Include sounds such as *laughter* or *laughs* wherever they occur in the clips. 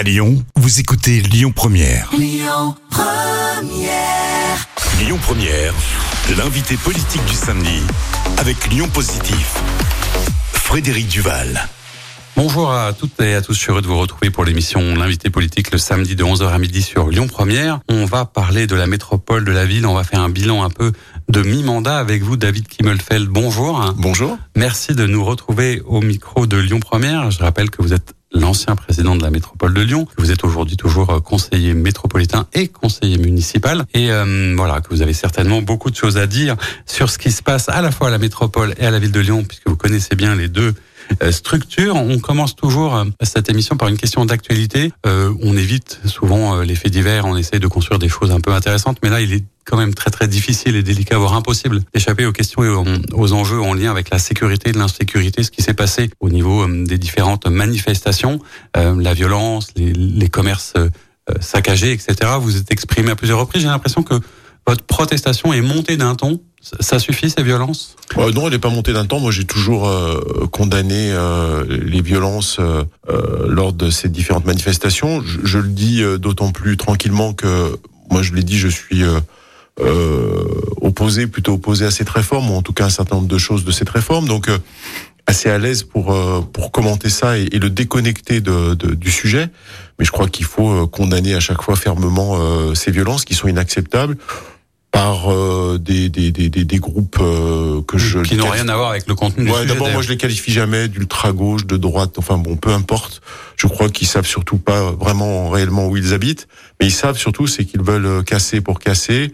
À Lyon, vous écoutez Lyon Première. Lyon Première. Lyon Première, l'invité politique du samedi avec Lyon Positif. Frédéric Duval. Bonjour à toutes et à tous, je suis heureux de vous retrouver pour l'émission L'invité politique le samedi de 11h à midi sur Lyon Première. On va parler de la métropole de la ville, on va faire un bilan un peu de mi-mandat avec vous David Kimmelfeld. Bonjour. Bonjour. Merci de nous retrouver au micro de Lyon Première. Je rappelle que vous êtes l'ancien président de la métropole de Lyon. Vous êtes aujourd'hui toujours euh, conseiller métropolitain et conseiller municipal. Et euh, voilà, que vous avez certainement beaucoup de choses à dire sur ce qui se passe à la fois à la métropole et à la ville de Lyon, puisque vous connaissez bien les deux euh, structures. On commence toujours cette émission par une question d'actualité. on évite souvent les faits divers, on essaye de construire des choses un peu intéressantes, mais là, il est quand même très très difficile et délicat, voire impossible d'échapper aux questions et aux, enjeux en lien avec la sécurité et l'insécurité, ce qui s'est passé au niveau euh, des différentes manifestations, euh, la violence, les, les commerces euh, saccagés, etc. Vous êtes exprimé à plusieurs reprises. J'ai l'impression que votre protestation est montée d'un ton. Ça suffit ces violences? Non, elle n'est pas montée d'un ton. Moi, j'ai toujours euh, condamné euh, les violences euh, lors de ces différentes manifestations. Je, je le dis d'autant plus tranquillement que moi, je l'ai dit, je suis euh, opposé, plutôt opposé à cette réforme, ou en tout cas un certain nombre de choses de cette réforme. Donc euh, assez à l'aise pour euh, pour commenter ça et, le déconnecter de, du sujet. Mais je crois qu'il faut condamner à chaque fois fermement ces violences qui sont inacceptables par des, des, des, des, groupes que je qui n'ont rien à voir avec le contenu ouais, D'abord, moi, je les qualifie jamais d'ultra gauche, de droite. Enfin bon, peu importe. Je crois qu'ils savent surtout pas vraiment réellement où ils habitent, mais ils savent surtout c'est qu'ils veulent casser pour casser,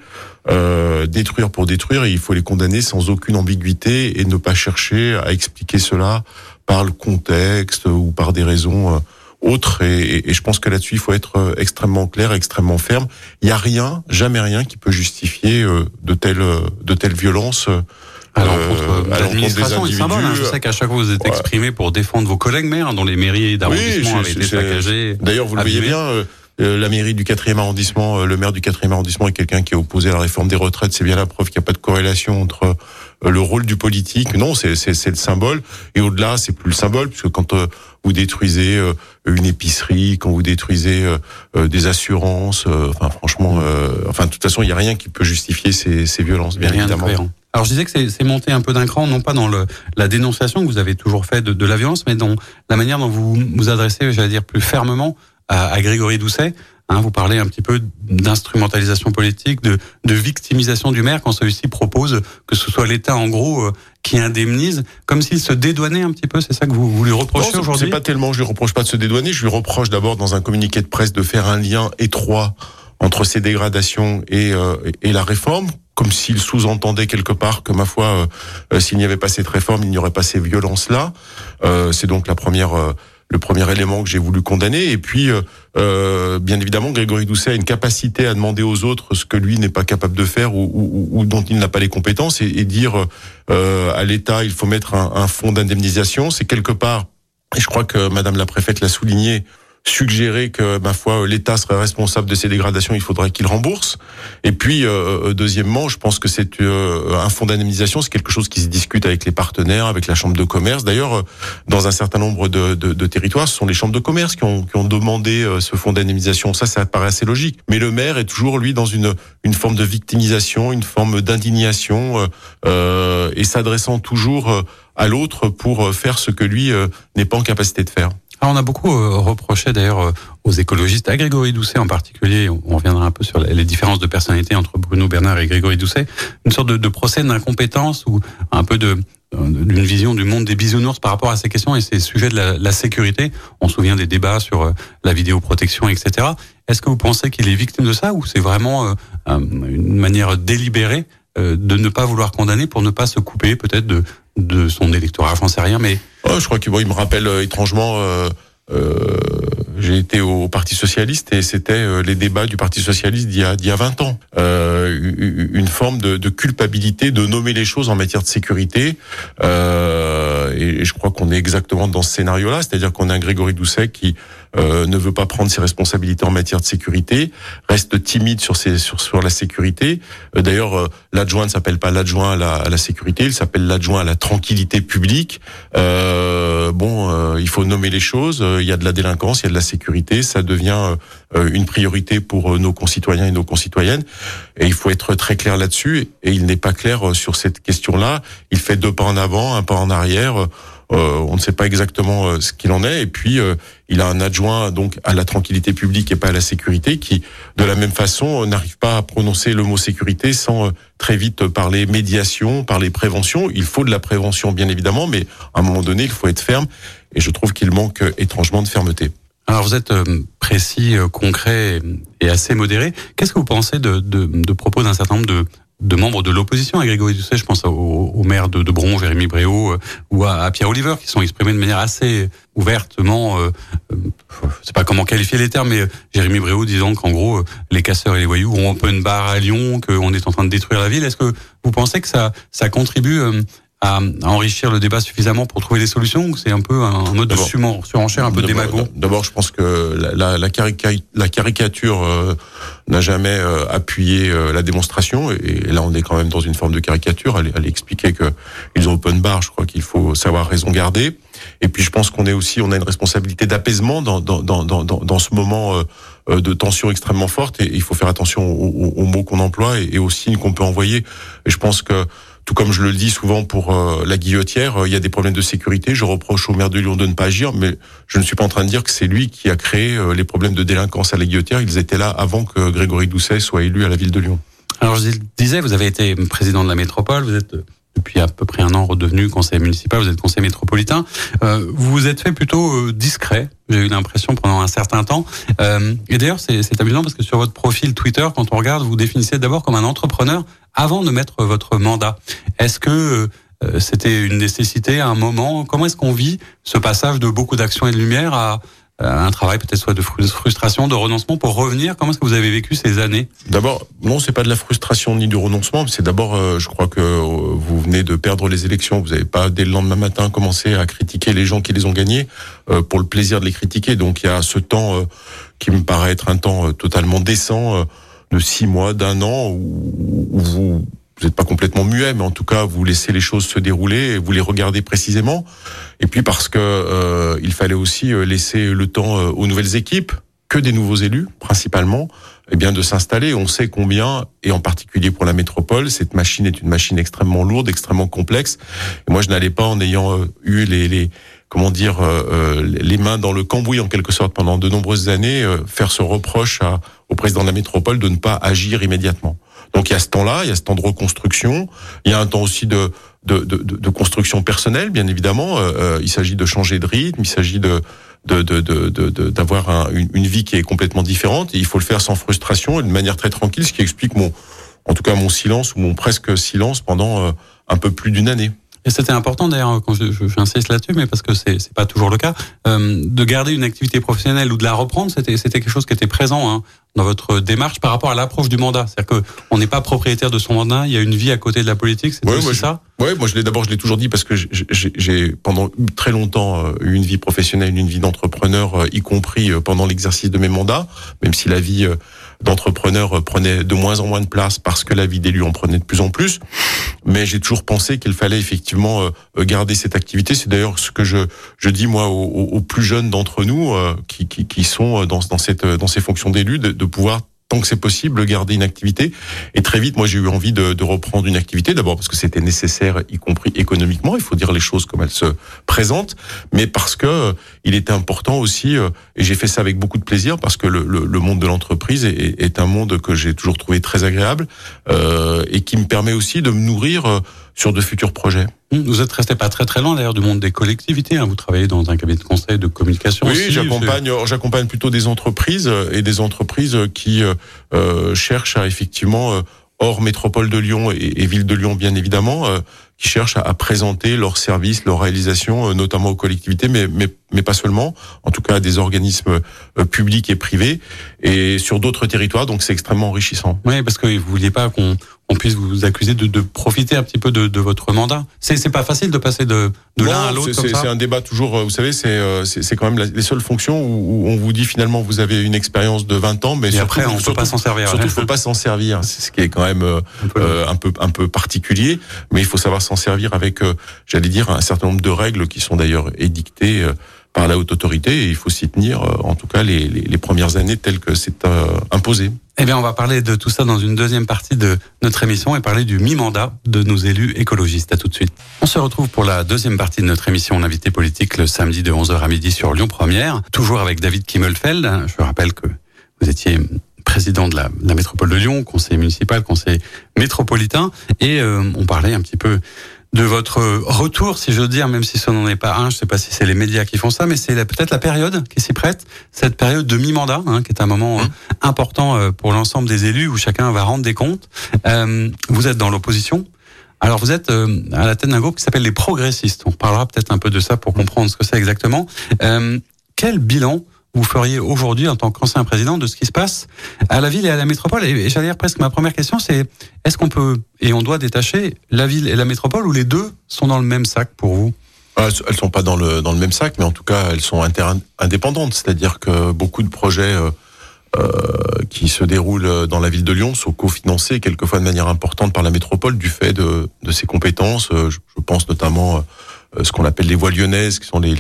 euh, détruire pour détruire, et il faut les condamner sans aucune ambiguïté et ne pas chercher à expliquer cela par le contexte ou par des raisons euh, autres. Et, et, je pense que là-dessus, il faut être euh, extrêmement clair, extrêmement ferme. Il n'y a rien, jamais rien qui peut justifier de telles de telles violences. À l'encontre euh, l'administration et symbole. Hein. Je sais qu'à chaque fois vous êtes exprimé pour défendre vos collègues maires dont les mairies d'arrondissement avaient été saccagées. D'ailleurs, vous le voyez bien, euh, la mairie du 4e arrondissement, euh, le maire du 4e arrondissement est quelqu'un qui est opposé à la réforme des retraites. C'est bien la preuve qu'il n'y a pas de corrélation entre euh, le rôle du politique. Non, c'est le symbole. Et au-delà, c'est plus le symbole, puisque quand vous détruisez une épicerie, quand vous détruisez des assurances, enfin franchement, enfin de toute façon, il n'y a rien qui peut justifier ces, ces violences, bien évidemment. Alors je disais que c'est monté un peu d'un cran, non pas dans le, la dénonciation que vous avez toujours fait de, de, la violence, mais dans la manière dont vous vous adressez, j'allais dire plus fermement à, Grégory Doucet. Hein, vous parlez un petit peu d'instrumentalisation politique, de, de, victimisation du maire quand celui-ci propose que ce soit l'État en gros euh, qui indemnise, comme s'il se dédouanait un petit peu. C'est ça que vous, vous lui reprochez aujourd'hui C'est pas tellement. Je lui reproche pas de se dédouaner. Je lui reproche d'abord dans un communiqué de presse de faire un lien étroit entre ces dégradations et, euh, et la réforme comme s'il sous-entendait quelque part que ma foi, euh, s'il n'y avait pas cette réforme, il n'y aurait pas ces violences-là. c'est donc la première le premier élément que j'ai voulu condamner. Et puis, euh, euh, bien évidemment, Grégory Doucet a une capacité à demander aux autres ce que lui n'est pas capable de faire ou, dont il n'a pas les compétences et, dire euh, à l'État il faut mettre un, un fonds d'indemnisation. C'est quelque part, et je crois que Madame la préfète l'a souligné, suggérer que, ma foi, l'État serait responsable de ces dégradations, il faudrait qu'il rembourse. Et puis, euh, euh, deuxièmement, je pense que c'est euh, un fonds d'indemnisation, c'est quelque chose qui se discute avec les partenaires, avec la chambre de commerce. D'ailleurs, dans un certain nombre de, de, de, territoires, ce sont les chambres de commerce qui ont, qui ont demandé ce fonds d'indemnisation. Ça, ça paraît assez logique. Mais le maire est toujours, lui, dans une, une forme de victimisation, une forme d'indignation, euh, et s'adressant toujours à l'autre pour faire ce que lui n'est pas en capacité de faire. Alors on a beaucoup euh, reproché d'ailleurs euh, aux écologistes, à Grégory Doucet en particulier, on reviendra un peu sur les différences de personnalité entre Bruno Bernard et Grégory Doucet, une sorte de, procès d'incompétence ou un peu euh, d'une vision du monde des bisounours par rapport à ces questions et ces sujets de la, la sécurité. On se souvient des débats sur la vidéoprotection, etc. Est-ce que vous pensez qu'il est victime de ça ou c'est vraiment une manière délibérée de ne pas vouloir condamner pour ne pas se couper peut-être de, de son électorat, j'en sais rien, mais Oh, je crois qu'il me rappelle euh, étrangement. Euh, euh, j'ai été au Parti socialiste et c'était les débats du Parti socialiste d'il y a, d'il y a 20 ans. une forme de, de, culpabilité de nommer les choses en matière de sécurité. et je crois qu'on est exactement dans ce scénario-là, c'est-à-dire qu'on a un Grégory Doucet qui ne veut pas prendre ses responsabilités en matière de sécurité, reste timide sur ses, sur, sur la sécurité. D'ailleurs, l'adjoint ne s'appelle pas l'adjoint à la, à la sécurité, il s'appelle l'adjoint à la tranquillité publique. bon, il faut nommer les choses. Il y a de la délinquance, il y a de la sécurité, ça devient une priorité pour nos concitoyens et nos concitoyennes. Et il faut être très clair là-dessus. Et il n'est pas clair sur cette question-là. Il fait deux pas en avant, un pas en arrière. Euh, on ne sait pas exactement euh, ce qu'il en est. Et puis, euh, il a un adjoint donc à la tranquillité publique et pas à la sécurité qui, de la même façon, n'arrive pas à prononcer le mot sécurité sans très vite parler médiation, parler prévention. Il faut de la prévention, bien évidemment, mais à un moment donné, il faut être ferme. Et je trouve qu'il manque étrangement de fermeté. Alors vous êtes précis, concret et assez modéré. Qu'est-ce que vous pensez de, de, de propos d'un certain nombre de, de membres de l'opposition à Grégory Doucet, je pense au, maire de, de Bron, Jérémy Bréau, euh, ou à, Pierre Oliver, qui sont exprimés de manière assez ouvertement, euh, euh je sais pas comment qualifier les termes, mais euh, Jérémy Bréau disant qu'en gros, les casseurs et les voyous ont open bar à Lyon, qu'on est en train de détruire la ville. Est-ce que vous pensez que ça, ça contribue à, enrichir le débat suffisamment pour trouver des solutions c'est un peu un mode de surenchère un peu démago D'abord, je pense que la, la, la caricature euh, n'a jamais euh, appuyé euh, la démonstration et, là, on est quand même dans une forme de caricature. Elle, elle expliquait que ils ont open bar. Je crois qu'il faut savoir raison garder. Et puis, je pense qu'on est aussi, on a une responsabilité d'apaisement dans, dans, dans, dans, dans ce moment de tension extrêmement forte et il faut faire attention aux, aux mots qu'on emploie et, et aux signes qu'on peut envoyer. Et je pense que tout comme je le dis souvent pour euh, la guillotière, euh, il y a des problèmes de sécurité. Je reproche au maire de Lyon de ne pas agir, mais je ne suis pas en train de dire que c'est lui qui a créé euh, les problèmes de délinquance à la guillotière. Ils étaient là avant que Grégory Doucet soit élu à la ville de Lyon. Alors je disais, vous avez été président de la métropole, vous êtes depuis à peu près un an redevenu conseiller municipal, vous êtes conseiller métropolitain. Euh, vous vous êtes fait plutôt euh, discret, j'ai eu l'impression pendant un certain temps. Euh, et d'ailleurs, c'est amusant parce que sur votre profil Twitter, quand on regarde, vous définissez d'abord comme un entrepreneur avant de mettre votre mandat. Est-ce que euh, c'était une nécessité à un moment? Comment est-ce qu'on vit ce passage de beaucoup d'actions et de lumière à euh, un travail peut-être soit de frustration, de renoncement pour revenir? Comment est-ce que vous avez vécu ces années? D'abord, non, c'est pas de la frustration ni du renoncement. C'est d'abord, euh, je crois que euh, vous venez de perdre les élections. Vous n'avez pas dès le lendemain matin commencé à critiquer les gens qui les ont gagnés pour le plaisir de les critiquer. Donc il y a ce temps qui me paraît être un temps totalement décent de six mois, d'un an où, où vous vous n'êtes pas complètement muet, mais en tout cas, vous laissez les choses se dérouler et vous les regardez précisément. Et puis parce que euh, il fallait aussi euh, laisser le temps euh, aux nouvelles équipes, que des nouveaux élus principalement, eh bien de s'installer. On sait combien, et en particulier pour la métropole, cette machine est une machine extrêmement lourde, extrêmement complexe. Et moi, je n'allais pas en ayant eu les, les comment dire les mains dans le cambouis en quelque sorte pendant de nombreuses années, faire ce reproche à, au président de la métropole de ne pas agir immédiatement. Donc il y a ce temps-là, il y a ce temps de reconstruction, il y a un temps aussi de de, de, de construction personnelle, bien évidemment. Euh, euh il s'agit de changer de rythme, il s'agit de de d'avoir un, une, une, vie qui est complètement différente. Et il faut le faire sans frustration et de manière très tranquille, ce qui explique mon, en tout cas mon silence ou mon presque silence pendant euh, un peu plus d'une année. Et c'était important d'ailleurs quand j'insiste là-dessus, mais parce que c'est c'est pas toujours le cas, euh, de garder une activité professionnelle ou de la reprendre, c'était c'était quelque chose qui était présent hein, dans votre démarche par rapport à l'approche du mandat. C'est-à-dire que on n'est pas propriétaire de son mandat, il y a une vie à côté de la politique, c'est aussi ça. Oui, moi je l'ai d'abord je l'ai toujours dit parce que j'ai pendant très longtemps euh, eu une vie professionnelle, une vie d'entrepreneur, euh, y compris euh, pendant l'exercice de mes mandats, même si la vie d'entrepreneur prenait de moins en moins de place parce que la vie d'élu en prenait de plus en plus. Mais j'ai toujours pensé qu'il fallait effectivement euh, garder cette activité. C'est d'ailleurs ce que je, je dis moi aux, aux plus jeunes d'entre nous euh, qui, qui, qui, sont dans, dans, cette, dans ces fonctions d'élu, de, de pouvoir tant que c'est possible, garder une activité. Et très vite, moi, j'ai eu envie de, de, reprendre une activité. D'abord parce que c'était nécessaire, y compris économiquement. Il faut dire les choses comme elles se présentent, mais parce que euh, il était important aussi. Euh, et j'ai fait ça avec beaucoup de plaisir parce que le, le, le monde de l'entreprise est, est, un monde que j'ai toujours trouvé très agréable euh, et qui me permet aussi de me nourrir euh, sur de futurs projets. Vous êtes resté pas très très loin d'ailleurs du monde des collectivités. Hein. Vous travaillez dans un cabinet de conseil de communication. Oui, j'accompagne j'accompagne plutôt des entreprises et des entreprises qui euh, cherchent à effectivement euh, hors métropole de Lyon et, ville de Lyon bien évidemment, euh, qui cherchent à, présenter leurs services, leurs réalisations, notamment aux collectivités, mais, mais, mais pas seulement, en tout cas à des organismes publics et privés, et sur d'autres territoires, donc c'est extrêmement enrichissant. Oui, parce que vous vouliez pas qu'on on puisse vous accuser de, de profiter un petit peu de, de votre mandat. C'est c'est pas facile de passer de de l'un à l'autre comme ça. C'est un débat toujours. Vous savez, c'est c'est quand même les seules fonctions où, on vous dit finalement vous avez une expérience de 20 ans, mais et après on ne peut pas s'en servir. Surtout, faut pas s'en servir. C'est ce qui est quand même peu, un peu un peu particulier, mais il faut savoir s'en servir avec, j'allais dire, un certain nombre de règles qui sont d'ailleurs édictées par la haute autorité et il faut s'y tenir, en tout cas les, les, les premières années telles que c'est imposé. Eh bien, on va parler de tout ça dans une deuxième partie de notre émission et parler du mi-mandat de nos élus écologistes. À tout de suite. On se retrouve pour la deuxième partie de notre émission Invité politique le samedi de 11h à midi sur Lyon Première, toujours avec David Kimmelfeld. Je rappelle que vous étiez président de la, de la métropole de Lyon, conseiller municipal, conseiller métropolitain, et euh, on parlait un petit peu de votre retour, si je veux dire, même si ce n'en est pas un. Je ne sais pas si c'est les médias qui font ça, mais c'est peut-être la période qui s'y prête, cette période de mi-mandat, hein, qui est un moment mmh. euh, important euh, pour l'ensemble des élus où chacun va rendre des comptes. Euh, vous êtes dans l'opposition. Alors vous êtes euh, à la tête d'un groupe qui s'appelle les progressistes. On parlera peut-être un peu de ça pour comprendre ce que c'est exactement. quel bilan vous feriez aujourd'hui en tant qu'ancien président de ce qui se passe à la ville et à la métropole Et, j'allais dire presque ma première question, c'est est-ce qu'on peut et on doit détacher la ville et la métropole ou les deux sont dans le même sac pour vous? Ah, elles sont pas dans le dans le même sac, mais en tout cas elles sont indépendantes. C'est-à-dire que beaucoup de projets euh, euh, qui se déroulent dans la ville de Lyon sont cofinancés quelquefois de manière importante par la métropole du fait de, de ses compétences. Euh, je, pense notamment ce qu'on appelle les voies lyonnaises, qui sont les,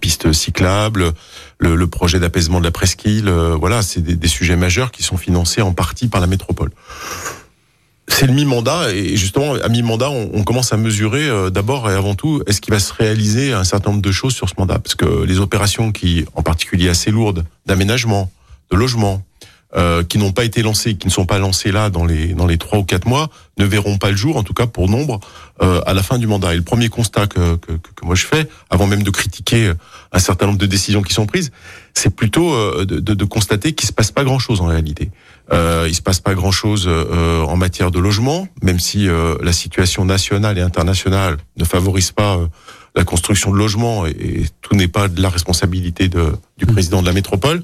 pistes cyclables, le, projet d'apaisement de la presqu'île. Euh, voilà, c'est des, des, sujets majeurs qui sont financés en partie par la métropole. C'est le mi-mandat et justement à mi-mandat, on, on, commence à mesurer euh, d'abord et avant tout est-ce qu'il va se réaliser un certain nombre de choses sur ce mandat, parce que les opérations qui, en particulier assez lourdes, d'aménagement, de logement, euh, qui n'ont pas été lancés, qui ne sont pas lancés là dans les dans les trois ou quatre mois, ne verront pas le jour, en tout cas pour nombre, euh, à la fin du mandat. Et le premier constat que, que, que, moi je fais, avant même de critiquer un certain nombre de décisions qui sont prises, c'est plutôt euh, de, de, de, constater qu'il se passe pas grand-chose en réalité. Euh, il se passe pas grand-chose euh, en matière de logement, même si euh, la situation nationale et internationale ne favorise pas la construction de logements et, et tout n'est pas de la responsabilité de, du président de la métropole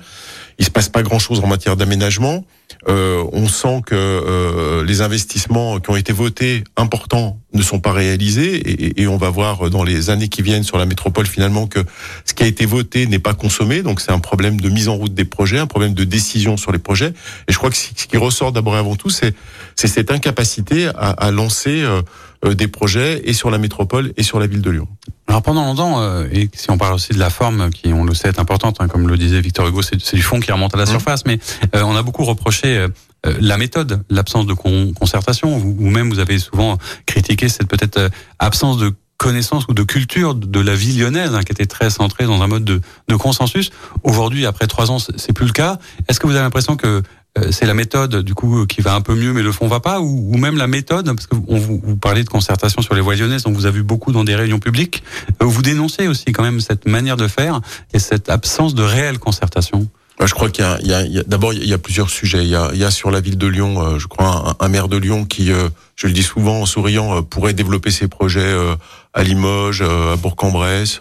il se passe pas grand-chose en matière d'aménagement. Euh, on sent que euh, les investissements qui ont été votés importants ne sont pas réalisés et, on va voir dans les années qui viennent sur la métropole finalement que ce qui a été voté n'est pas consommé. Donc c'est un problème de mise en route des projets, un problème de décision sur les projets. Et je crois que ce qui ressort d'abord et avant tout, c'est cette incapacité à, à lancer euh, des projets et sur la métropole et sur la ville de Lyon. Alors pendant longtemps, euh, et si on parle aussi de la forme, qui on le sait est importante, hein, comme le disait Victor Hugo, c'est du fond qui remonte à la mmh. surface, mais euh, on a beaucoup reproché euh, la méthode, l'absence de con concertation, ou même vous avez souvent critiqué cette peut-être absence de connaissance ou de culture de la vie lyonnaise, hein, qui était très centrée dans un mode de, de consensus. Aujourd'hui, après trois ans, c'est plus le cas. Est-ce que vous avez l'impression que euh, c'est la méthode du coup qui va un peu mieux mais le fond va pas ou, même la méthode parce que vous, vous, parlez de concertation sur les voies lyonnaises on vous a vu beaucoup dans des réunions publiques euh, vous dénoncez aussi quand même cette manière de faire et cette absence de réelle concertation je crois qu'il y a, a, d'abord il y a plusieurs sujets. Il y a, il y a sur la ville de Lyon, euh, je crois, un, maire de Lyon qui, je le dis souvent en souriant, pourrait développer ses projets à Limoges, à Bourg-en-Bresse,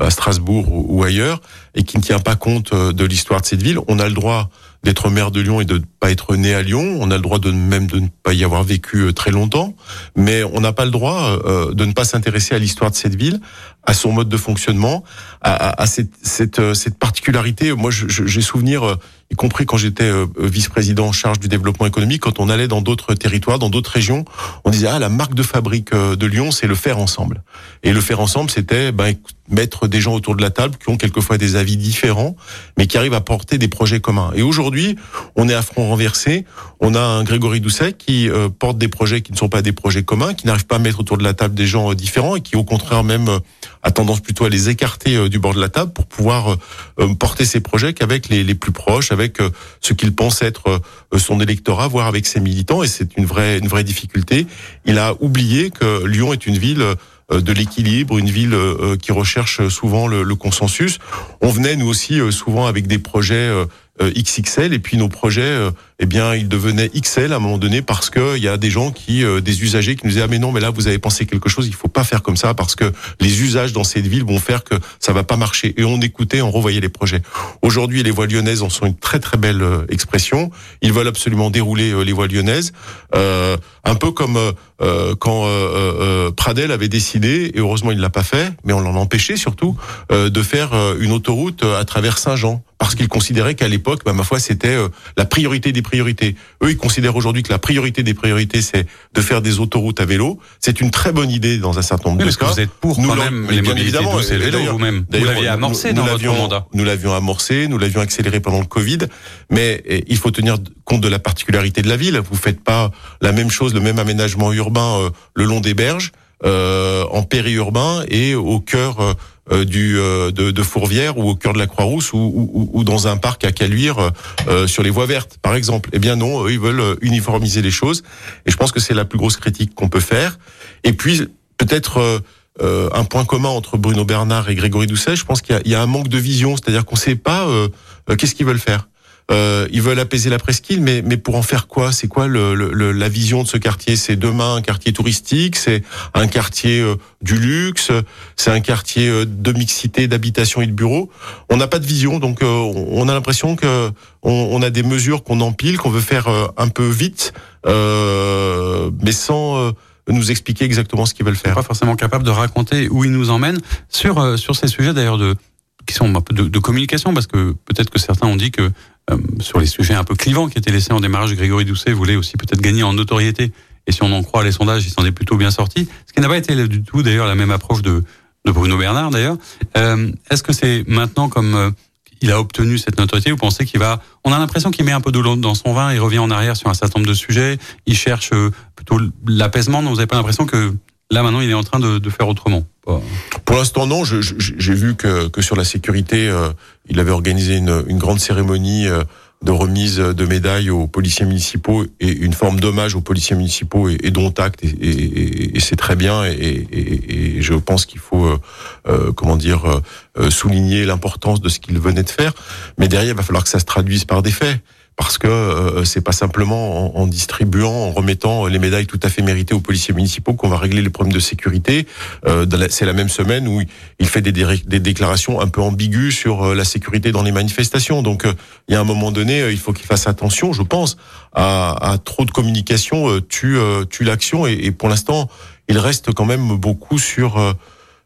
à Strasbourg ou, ailleurs, et qui ne tient pas compte de l'histoire de cette ville. On a le droit d'être maire de Lyon et de ne pas être né à Lyon. On a le droit de même de ne pas y avoir vécu euh, très longtemps, mais on n'a pas le droit euh, de ne pas s'intéresser à l'histoire de cette ville, à son mode de fonctionnement, à, à cette, cette, euh, cette, particularité. Moi, j'ai souvenir, y compris quand j'étais vice-président en charge du développement économique, quand on allait dans d'autres territoires, dans d'autres régions, on disait ah la marque de fabrique de Lyon, c'est le faire ensemble. Et le faire ensemble, c'était ben, mettre des gens autour de la table qui ont quelquefois des avis différents, mais qui arrivent à porter des projets communs. Et aujourd'hui, on est à front renversé. On a un Grégory Doucet qui euh, porte des projets qui ne sont pas des projets communs, qui n'arrive pas à mettre autour de la table des gens euh, différents et qui, au contraire, même euh, a tendance plutôt à les écarter du bord de la table pour pouvoir porter ses projets qu'avec les, les, plus proches, ce qu'il pense être son électorat, voire avec ses militants. Et c'est une vraie, difficulté. Il a oublié que Lyon est une ville euh, de l'équilibre, une ville euh, qui recherche souvent le, le, consensus. On venait nous aussi euh, souvent avec des projets XXL et puis nos projets eh bien, il devenait XL à un moment donné parce que il y a des gens qui, euh, des usagers qui nous disaient ah mais non, mais là vous avez pensé quelque chose, il faut pas faire comme ça parce que les usages dans cette ville vont faire que ça va pas marcher. Et on écoutait, on revoyait les projets. Aujourd'hui, les voies lyonnaises en sont une très très belle euh, expression. Ils veulent absolument dérouler euh, les voies lyonnaises, un peu comme quand Pradel avait décidé, et heureusement il l'a pas fait, mais on l'en empêchait surtout, de faire une autoroute à travers Saint-Jean parce qu'ils considéraient qu'à l'époque, bah, ma foi, c'était euh, la priorité des priorités. Eux, ils considèrent aujourd'hui que la priorité des priorités, c'est de faire des autoroutes à vélo. C'est une très bonne idée dans un certain nombre de cas. Que vous êtes pour quand même les mobilités douces et le vélo vous-même. Vous l'aviez amorcé dans votre mandat. Nous l'avions amorcé, nous l'avions accéléré pendant le Covid, mais eh, il faut tenir compte de la particularité de la ville. Vous faites pas la même chose, le même aménagement urbain euh, le long des berges. Euh, en périurbain et au cœur euh, du euh, de, de, Fourvière ou au cœur de la Croix-Rousse ou, ou, ou, dans un parc à Caluire euh, sur les voies vertes, par exemple. Eh bien non, eux, ils veulent uniformiser les choses. Et je pense que c'est la plus grosse critique qu'on peut faire. Et puis peut-être un point commun entre Bruno Bernard et Grégory Doucet, je pense qu'il y, y, a un manque de vision, c'est-à-dire qu'on ne sait pas qu'est-ce qu'ils veulent faire. Euh, ils veulent apaiser la presqu'île, mais, mais pour en faire quoi? C'est quoi le, le, la vision de ce quartier? C'est demain un quartier touristique, c'est un quartier euh, du luxe, c'est un quartier euh, de mixité, d'habitation et de bureaux. On n'a pas de vision, donc on a l'impression que on, a des mesures qu'on empile, qu'on veut faire un peu vite, mais sans nous expliquer exactement ce qu'ils veulent faire. Pas forcément capable de raconter où ils nous emmènent sur sur ces sujets d'ailleurs de sont de, communication parce que peut-être que certains ont dit que euh, sur les sujets un peu clivants qui étaient laissés en démarrage, Grégory Doucet voulait aussi peut-être gagner en notoriété. Et si on en croit les sondages, il s'en est plutôt bien sorti. Ce qui n'a pas été du tout d'ailleurs la même approche de, Bruno Bernard d'ailleurs. Euh, Est-ce que c'est maintenant comme euh, il a obtenu cette notoriété, vous pensez qu'il va On a l'impression qu'il met un peu de l'eau dans son vin, il revient en arrière sur un certain nombre de sujets, il cherche plutôt l'apaisement. Vous n'avez pas l'impression que là maintenant il est en train de, de faire autrement Pour l'instant non. J'ai vu que, que sur la sécurité, euh, il avait organisé une, une grande cérémonie. Euh, de remise de médailles aux policiers municipaux et une forme d'hommage aux policiers municipaux et, et dont acte et, et, et c'est très bien et, je pense qu'il faut euh, euh comment dire souligner l'importance de ce qu'il venait de faire mais derrière il va falloir que ça se traduise par des faits parce que euh, c'est pas simplement en, distribuant, en remettant les médailles tout à fait méritées aux policiers municipaux qu'on va régler les problèmes de sécurité. Euh, c'est la même semaine où il fait des, des déclarations un peu ambiguës sur euh, la sécurité dans les manifestations. Donc euh, il y a un moment donné, il faut qu'il fasse attention, je pense, à, à trop de communication tue, tue l'action. Et, pour l'instant, il reste quand même beaucoup sur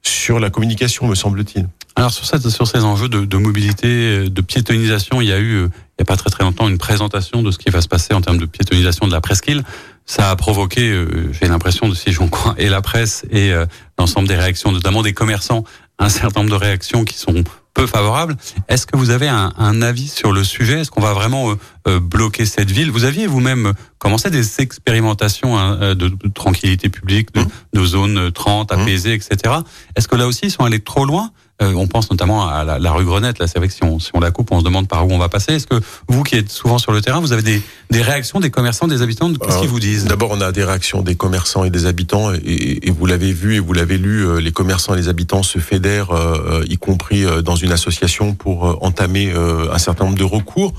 sur la communication, me semble-t-il. Alors sur, cette, sur ces enjeux de, de, mobilité, de piétonisation, il y a eu, euh, il n'y a pas très très longtemps, une présentation de ce qui va se passer en termes de piétonisation de la presqu'île. Ça a provoqué, euh, j'ai l'impression, de si j'en crois, et la presse et euh, l'ensemble des réactions, notamment des commerçants, un certain nombre de réactions qui sont peu favorables. Est-ce que vous avez un, un avis sur le sujet? Est-ce qu'on va vraiment bloquer cette ville Vous aviez vous-même commencé des expérimentations hein, de, de, tranquillité publique, de, mmh. de zones 30 mmh. apaisées, etc. Est-ce que là aussi ils sont allés trop loin? Euh, on pense notamment à la, rue Grenette. Là, c'est vrai que si on, si on, la coupe, on se demande par où on va passer. Est-ce que vous, qui êtes souvent sur le terrain, vous avez des, des réactions des commerçants, des habitants? Qu'est-ce qu'ils vous disent? D'abord, on a des réactions des commerçants et des habitants, et, et vous l'avez vu et vous l'avez lu. Euh, les commerçants et les habitants se fédèrent, euh, y compris dans une association, pour entamer un certain nombre de recours.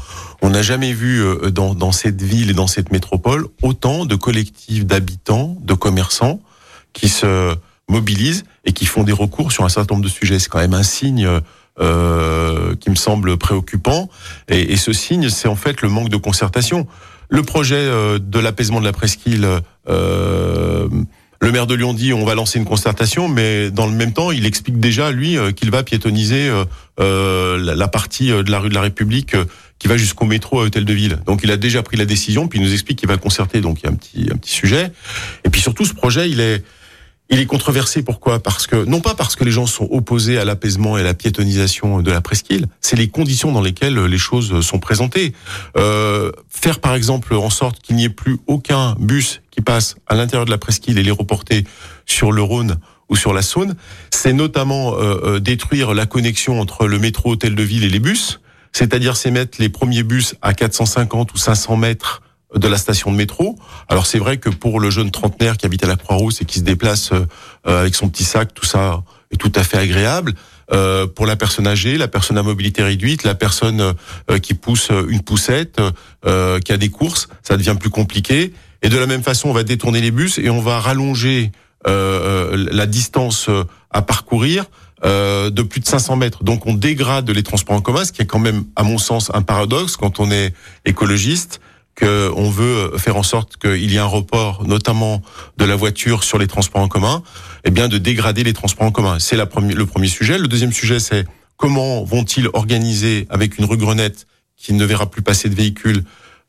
On n'a jamais vu dans, dans cette ville et dans cette métropole autant de collectifs d'habitants, de commerçants qui se mobilisent et qui font des recours sur un certain nombre de sujets. C'est quand même un signe euh, qui me semble préoccupant. Et, ce signe, c'est en fait le manque de concertation. Le projet euh, de l'apaisement de la presqu'île, euh, le maire de Lyon dit on va lancer une concertation, mais dans le même temps, il explique déjà lui euh, qu'il va piétoniser euh, la, partie de la rue de la République qui va jusqu'au métro à Hôtel de Ville. Donc il a déjà pris la décision, puis il nous explique qu'il va concerter. Donc il y a un petit un petit sujet. Et puis surtout, ce projet, il est il est controversé pourquoi? Parce que non pas parce que les gens sont opposés à l'apaisement et à la piétonisation de la presqu'île, c'est les conditions dans lesquelles les choses sont présentées. Euh, faire par exemple en sorte qu'il n'y ait plus aucun bus qui passe à l'intérieur de la presqu'île et les reporter sur le Rhône ou sur la Saône, c'est notamment euh, euh détruire la connexion entre le métro Hôtel de Ville et les bus, c'est-à-dire c'est mettre les premiers bus à 450 ou 500 mètres de la station de métro. Alors c'est vrai que pour le jeune trentenaire qui habite à la Croix-Rousse et qui se déplace euh, avec son petit sac, tout ça est tout à fait agréable. euh, pour la personne âgée, la personne à mobilité réduite, la personne euh, qui pousse une poussette, euh, qui a des courses, ça devient plus compliqué. Et de la même façon, on va détourner les bus et on va rallonger la distance à parcourir de plus de 500 mètres. Donc on dégrade les transports en commun, ce qui est quand même, à mon sens, un paradoxe quand on est écologiste qu'on veut faire en sorte qu'il y ait un report, notamment de la voiture sur les transports en commun, eh bien de dégrader les transports en commun. C'est le premier sujet. Le deuxième sujet, c'est comment vont-ils organiser avec une rue Grenette qui ne verra plus passer de véhicules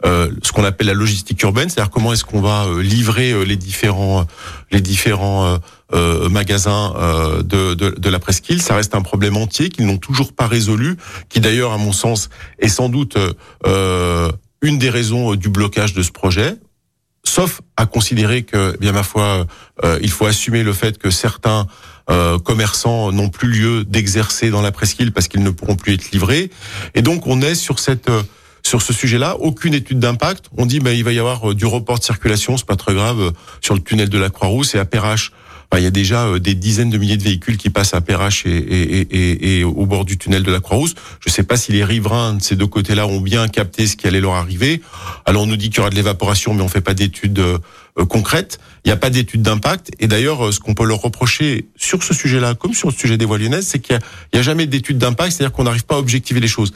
euh, ce qu'on appelle la logistique urbaine, c'est-à-dire comment est-ce qu'on va euh, livrer euh, les différents les différents magasins de, de, de, la presqu'île. Ça reste un problème entier qu'ils n'ont toujours pas résolu, qui d'ailleurs, à mon sens, est sans doute une des raisons du blocage de ce projet sauf à considérer que, eh bien ma foi, euh, il faut assumer le fait que certains euh, commerçants n'ont plus lieu d'exercer dans la presqu'île parce qu'ils ne pourront plus être livrés. Et donc on est sur cette euh, sur ce sujet-là, aucune étude d'impact. On dit bah, il va y avoir du report de circulation, c'est pas très grave, sur le tunnel de la Croix-Rousse et à Perrache il y a déjà euh, des dizaines de milliers de véhicules qui passent à Perrache et, et, et, et au bord du tunnel de la Croix-Rousse. Je ne sais pas si les riverains de ces deux côtés-là ont bien capté ce qui allait leur arriver. Alors on nous dit qu'il y aura de l'évaporation, mais on fait pas d'études euh, concrètes. Il n'y a pas d'études d'impact. Et d'ailleurs, euh, ce qu'on peut leur reprocher sur ce sujet-là, comme sur le sujet des voies lyonnaises, c'est qu'il n'y a, jamais d'études d'impact, c'est-à-dire qu'on n'arrive pas à objectiver les choses.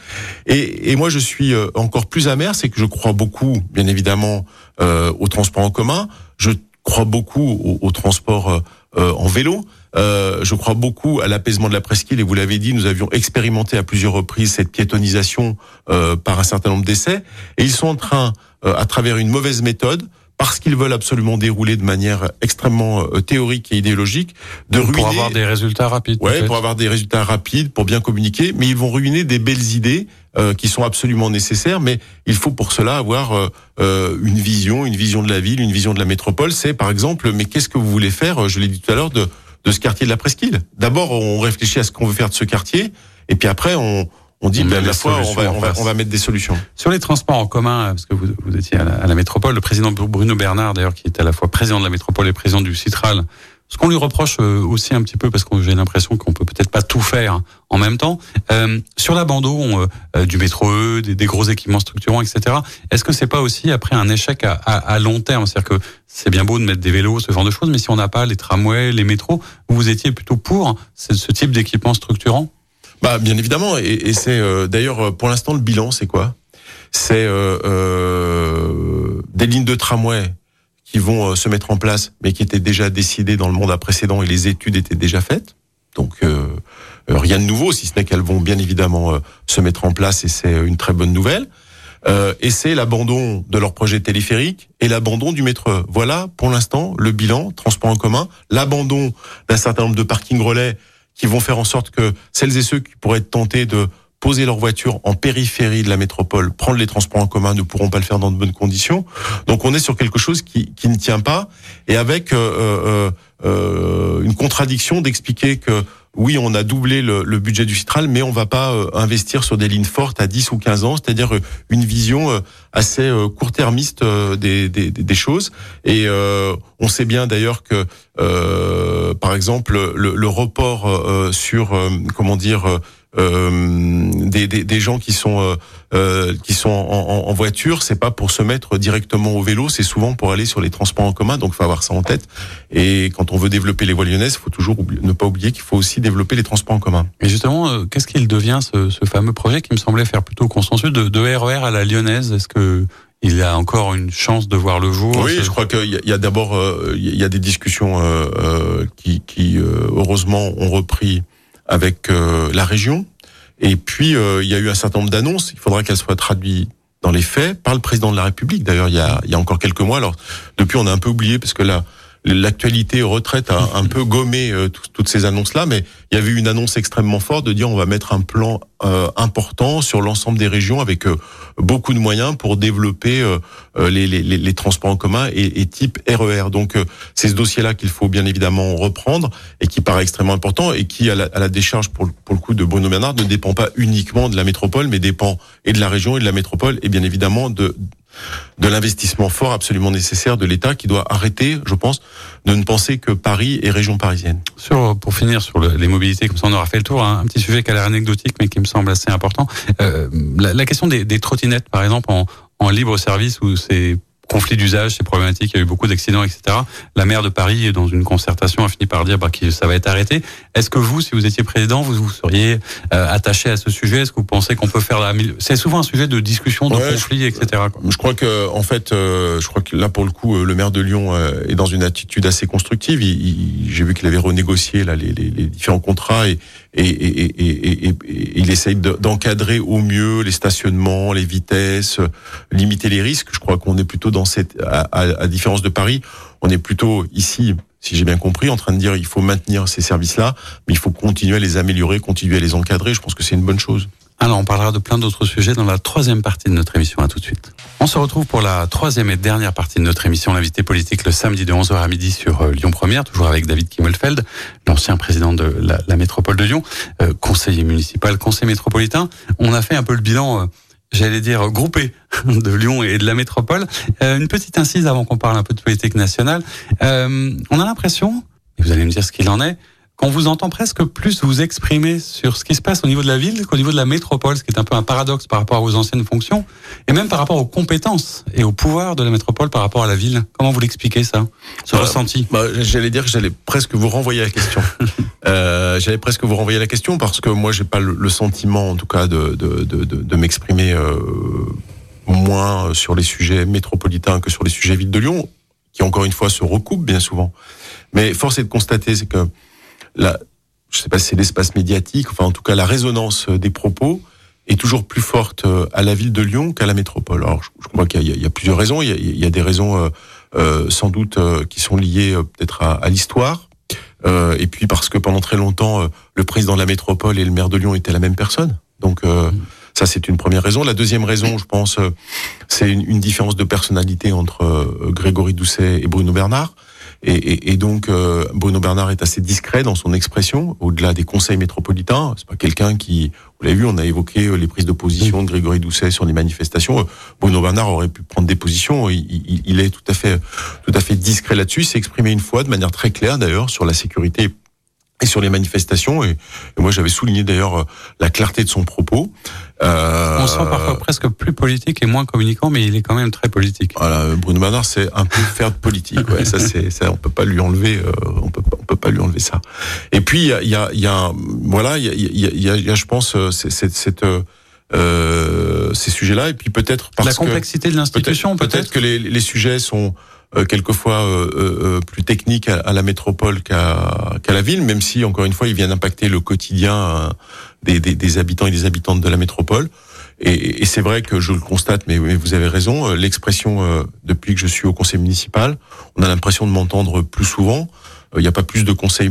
Et, et, moi, je suis encore plus amer, c'est que je crois beaucoup, bien évidemment, euh, au transport en commun. Je crois beaucoup au, au transport euh, en vélo. Euh, je crois beaucoup à l'apaisement de la presqu'île et vous l'avez dit, nous avions expérimenté à plusieurs reprises cette piétonisation euh, par un certain nombre d'essais et ils sont en train, à travers une mauvaise méthode, parce qu'ils veulent absolument dérouler de manière extrêmement théorique et idéologique, de ruiner. Pour avoir des résultats rapides. Ouais, pour avoir des résultats rapides, pour bien communiquer, mais ils vont ruiner des belles idées euh, qui sont absolument nécessaires, mais il faut pour cela avoir euh, euh, une vision, une vision de la ville, une vision de la métropole. C'est par exemple, mais qu'est-ce que vous voulez faire Je l'ai dit tout à l'heure de, de ce quartier de la Presqu'île? D'abord, on réfléchit à ce qu'on veut faire de ce quartier, et puis après, on, on dit, ben, la fois, on va, on, va, on va, mettre des solutions. Sur les transports en commun, parce que vous, vous étiez à la, à la métropole, le président Bruno Bernard, d'ailleurs, qui est à la fois président de la métropole et président du Citral, ce qu'on lui reproche euh, aussi un petit peu, parce que j'ai l'impression qu'on peut peut-être pas tout faire en même temps, euh, sur l'abandon euh, du métro E, des, gros équipements structurants, etc. Est-ce que c'est pas aussi après un échec à, à, long terme? C'est-à-dire que c'est bien beau de mettre des vélos, ce genre de choses, mais si on n'a pas les tramways, les métros, vous étiez plutôt pour ce, type d'équipement structurant? Bah bien évidemment, et, et c'est d'ailleurs pour l'instant le bilan, c'est quoi? C'est des lignes de tramway qui vont euh, se mettre en place, mais qui étaient déjà décidées dans le mandat précédent et les études étaient déjà faites. Donc euh, euh, rien de nouveau, si ce n'est qu'elles vont bien évidemment se mettre en place et c'est une très bonne nouvelle. et c'est l'abandon de leur projet téléphérique et l'abandon du métro. Voilà pour l'instant le bilan transport en commun, l'abandon d'un certain nombre de parkings relais qui vont faire en sorte que celles et ceux qui pourraient être tentés de poser leur voiture en périphérie de la métropole, prendre les transports en commun, ne pourront pas le faire dans de bonnes conditions. Donc on est sur quelque chose qui, qui ne tient pas et avec euh, euh, euh une contradiction d'expliquer que oui, on a doublé le, le, budget du Citral, mais on va pas euh, investir sur des lignes fortes à 10 ou 15 ans, c'est-à-dire une vision assez court-termiste des, des, des, choses. Et on sait bien d'ailleurs que, par exemple, le, le report sur, comment dire, euh, des, des, des, gens qui sont euh, euh, qui sont en, en, voiture, c'est pas pour se mettre directement au vélo, c'est souvent pour aller sur les transports en commun. Donc, faut avoir ça en tête. Et quand on veut développer les voies lyonnaises, il faut toujours ne pas oublier qu'il faut aussi développer les transports en commun. Et justement, euh, qu'est-ce qu'il devient ce, ce, fameux projet qui me semblait faire plutôt consensus de, de RER e à la lyonnaise? Est-ce que il a encore une chance de voir le jour? Oui, je crois qu'il y a, a d'abord il y a des discussions euh, qui, qui heureusement ont repris avec euh, la région. Et puis, euh, il y a eu un certain nombre d'annonces. Il faudra qu'elles soient traduites dans les faits par le président de la République. D'ailleurs, il il y a encore quelques mois. Alors, depuis, on a un peu oublié parce que là, l'actualité retraite a un peu gommé euh, toutes ces annonces-là, mais il y avait une annonce extrêmement forte de dire on va mettre un plan euh, important sur l'ensemble des régions avec euh, beaucoup de moyens pour développer les, les, les, transports en commun et, et type RER. E Donc c'est ce dossier-là qu'il faut bien évidemment reprendre et qui paraît extrêmement important et qui à la, à la décharge pour, pour le coup de Bruno Bernard ne dépend pas uniquement de la métropole, mais dépend et de la région et de la métropole et bien évidemment de de l'investissement fort absolument nécessaire de l'État qui doit arrêter, je pense, de ne penser que Paris et région parisienne. Sur, pour finir sur les mobilités, comme ça on aura fait le tour, hein, un petit sujet qui a l'air anecdotique mais qui me semble assez important. Euh, la, question des, des, trottinettes, par exemple, en, en libre service, où c'est conflit d'usage, c'est problématique, il y a eu beaucoup d'accidents, etc. La maire de Paris, dans une concertation, a fini par dire bah, que ça va être arrêté. Est-ce que vous, si vous étiez président, vous, vous seriez euh, attaché à ce sujet? Est-ce que vous pensez qu'on peut faire la... C'est souvent un sujet de discussion, de conflit, etc. Quoi. Je crois que, en fait, euh, je crois que là, pour le coup, euh, le maire de Lyon est dans une attitude assez constructive. J'ai vu qu'il avait renégocié là, les, les, les différents contrats et, et, et, et, il essaye d'encadrer au mieux les stationnements, les vitesses, limiter les risques. Je crois qu'on est plutôt dans cette, à, à, différence de Paris, on est plutôt ici, si j'ai bien compris, en train de dire il faut maintenir ces services-là, mais il faut continuer à les améliorer, continuer à les encadrer. Je pense que c'est une bonne chose. Alors, on parlera de plein d'autres sujets dans la troisième partie de notre émission. À tout de suite. On se retrouve pour la troisième et dernière partie de notre émission, l'invité politique, le samedi de 11h à midi sur euh, Lyon Première, toujours avec David Kimmelfeld, l'ancien président de la, métropole de Lyon, euh, conseiller municipal, conseiller métropolitain. On a fait un peu le bilan, euh, j'allais dire, groupé *laughs* de Lyon et de la métropole. Une petite incise avant qu'on parle un peu de politique nationale. On a l'impression, et vous allez me dire ce qu'il en est, qu'on vous entend presque plus vous exprimer sur ce qui se passe au niveau de la ville qu'au niveau de la métropole, ce qui est un peu un paradoxe par rapport à vos anciennes fonctions, et même par rapport aux compétences et au pouvoir de la métropole par rapport à la ville. Comment vous l'expliquez ça, ce bah, ressenti? bah, J'allais dire que j'allais presque vous renvoyer la question. *laughs* euh, j'allais presque vous renvoyer la question parce que moi, j'ai pas le, le, sentiment, en tout cas, de, de, de, de m'exprimer euh, moins sur les sujets métropolitains que sur les sujets ville de Lyon, qui encore une fois se recoupent bien souvent. Mais force est de constater, c'est que la, je sais pas si c'est l'espace médiatique, enfin en tout cas la résonance euh, des propos est toujours plus forte euh, à la ville de Lyon qu'à la métropole. Alors je, crois qu'il y, y, a plusieurs raisons. Il y a, il y a des raisons euh, euh, sans doute euh, qui sont liées peut-être à, à l'histoire. et puis parce que pendant très longtemps, le président de la métropole et le maire de Lyon étaient la même personne. Donc mmh. ça c'est une première raison. La deuxième raison, je pense, c'est une, une, différence de personnalité entre Grégory Doucet et Bruno Bernard. Et, et, et donc euh, Bruno Bernard est assez discret dans son expression, au-delà des conseils métropolitains. C'est pas quelqu'un qui, vous l'avez vu, on a évoqué euh, les prises de position de Grégory Doucet sur les manifestations. Bruno Bernard aurait pu prendre des positions. Il, il, est tout à fait, tout à fait discret là-dessus. S'est exprimé une fois de manière très claire d'ailleurs sur la sécurité et sur les manifestations. Et, et moi, j'avais souligné d'ailleurs la clarté de son propos. Euh, on sent parfois presque plus politique et moins communicant, mais il est quand même très politique. Voilà, Bruno Bernard, c'est un peu faire de politique. Ouais, ça, c'est, ça, on peut pas lui enlever, euh, on peut, on peut pas lui enlever ça. Et puis, il y a, y a, y a, voilà, il y a, y a, y a, je pense, cette, cette euh, ces sujets-là, et puis peut-être parce la complexité que, de l'institution, peut-être, peut-être que les, les sujets sont euh, quelquefois euh, euh, plus techniques à, à la métropole qu'à qu'à la ville, même si encore une fois, ils viennent impacter le quotidien des, des, des habitants et des habitantes de la métropole. Et, et c'est vrai que je le constate, mais, mais vous avez raison. L'expression depuis que je suis au conseil municipal, on a l'impression de m'entendre plus souvent. Il n'y a pas plus de conseils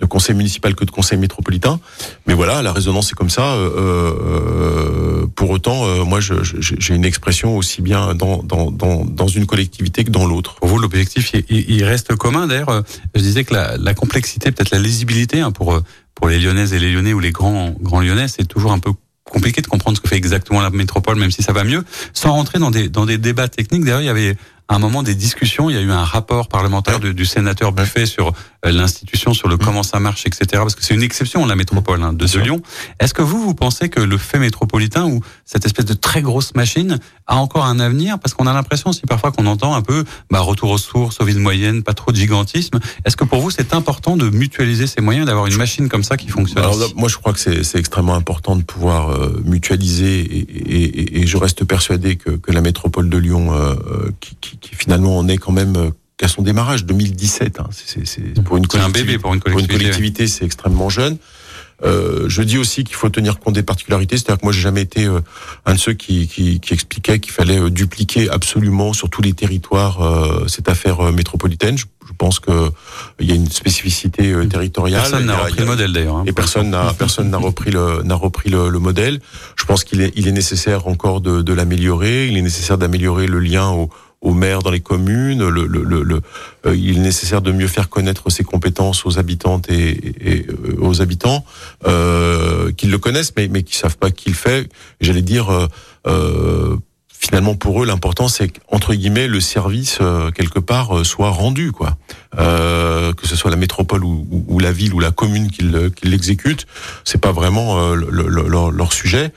de conseil municipal que de conseil métropolitain. Mais voilà, la résonance est comme ça. Euh, euh, pour autant, euh, moi, j'ai une expression aussi bien dans, dans, dans, dans une collectivité que dans l'autre. Pour vous, l'objectif, il, il, reste commun. D'ailleurs, je disais que la, la complexité, peut-être la lisibilité hein, pour pour les Lyonnaises et les Lyonnais ou les grands grands Lyonnais, c'est toujours un peu compliqué de comprendre ce que fait exactement la métropole, même si ça va mieux, sans rentrer dans des dans des débats techniques. D'ailleurs, il y avait à un moment des discussions, il y a eu un rapport parlementaire du, du sénateur Buffet sur euh, l'institution, sur le mmh. comment ça marche, etc. Parce que c'est une exception, la métropole hein, de, de Lyon. Est-ce que vous, vous pensez que le fait métropolitain ou cette espèce de très grosse machine a encore un avenir? Parce qu'on a l'impression aussi parfois qu'on entend un peu bah, retour aux sources, aux villes moyennes, pas trop de gigantisme. Est-ce que pour vous, c'est important de mutualiser ces moyens, d'avoir une machine comme ça qui fonctionne Alors, Moi, je crois que c'est extrêmement important de pouvoir euh, mutualiser et, et, et, je reste persuadé que, que la métropole de Lyon, euh, qui, qui qui finalement en est quand même euh, qu'à son démarrage 2017. Hein. C'est pour une un bébé pour une collectivité. Pour une collectivité, c'est extrêmement jeune. Euh, je dis aussi qu'il faut tenir compte des particularités, c'est-à-dire que moi j'ai jamais été euh, un de ceux qui, qui, qui expliquait qu'il fallait euh, dupliquer absolument sur tous les territoires euh, cette affaire métropolitaine. Je, je pense que il y a une spécificité territoriale. Personne n'a repris le modèle d'ailleurs. Hein, et personne n'a personne n'a repris le n'a repris le, le, modèle. Je pense qu'il est il est nécessaire encore de, de l'améliorer. Il est nécessaire d'améliorer le lien au aux maires dans les communes. Le, le, le, euh, il est nécessaire de mieux faire connaître ses compétences aux habitantes et, et, euh, aux habitants euh, qu'ils le connaissent, mais, mais qui savent pas qui le fait. J'allais dire, euh, finalement finalement pour eux l'important c'est entre guillemets le service quelque part soit rendu quoi. que ce soit la métropole ou, la ville ou la commune qui l'exécute, c'est pas vraiment leur, leur, sujet.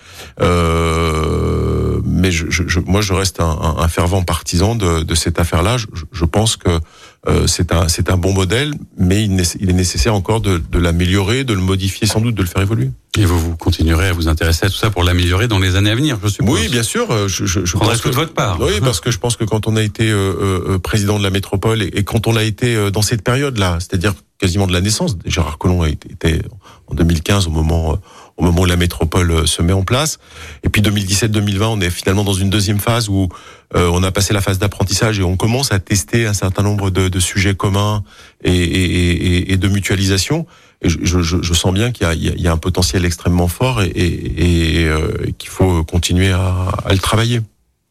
Mais je, je, moi je reste un, un fervent partisan de, de cette affaire-là. Je, je, pense que euh, c'est un c'est un bon modèle, mais il, est nécessaire encore de, de l'améliorer, de le modifier sans doute, de le faire évoluer. Et vous, vous continuerez à vous intéresser à tout ça pour l'améliorer dans les années à venir, je suppose. Oui, bien sûr. Euh, je, je, je pense que, de votre part. Oui, parce que je pense que quand on a été euh, euh président de la métropole et, et quand on l'a été dans cette période-là, c'est-à-dire quasiment de la naissance, Gérard Collomb a été, était en 2015 au moment au moment où la métropole euh, se met en place. Et puis 2017-2020, on est finalement dans une deuxième phase où euh, on a passé la phase d'apprentissage et on commence à tester un certain nombre de, de sujets communs et, et, et, de mutualisation. Et je, je, je sens bien qu'il y, y, a un potentiel extrêmement fort et, et euh, qu'il faut continuer à, à le travailler.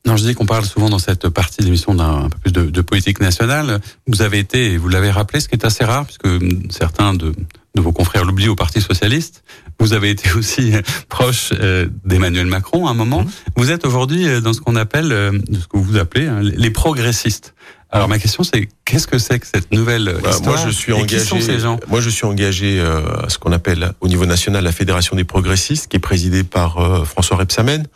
Non, je dis qu'on parle souvent dans cette partie de l'émission d'un peu plus de, de, politique nationale. Vous avez été, et vous l'avez rappelé, ce qui est assez rare, puisque certains de, de vos confrères l'oublient au Parti socialiste. Vous avez été aussi proche euh, d'Emmanuel Macron à un moment. Mmh. Vous êtes aujourd'hui euh, dans ce qu'on appelle, euh, ce que vous appelez, hein, les progressistes. Alors ma question c'est qu'est-ce que c'est que cette nouvelle bah, histoire Moi je suis engagé. Qui sont ces gens? moi je suis engagé à ce qu'on appelle au niveau national la Fédération des progressistes, qui est présidée par François Repsamen.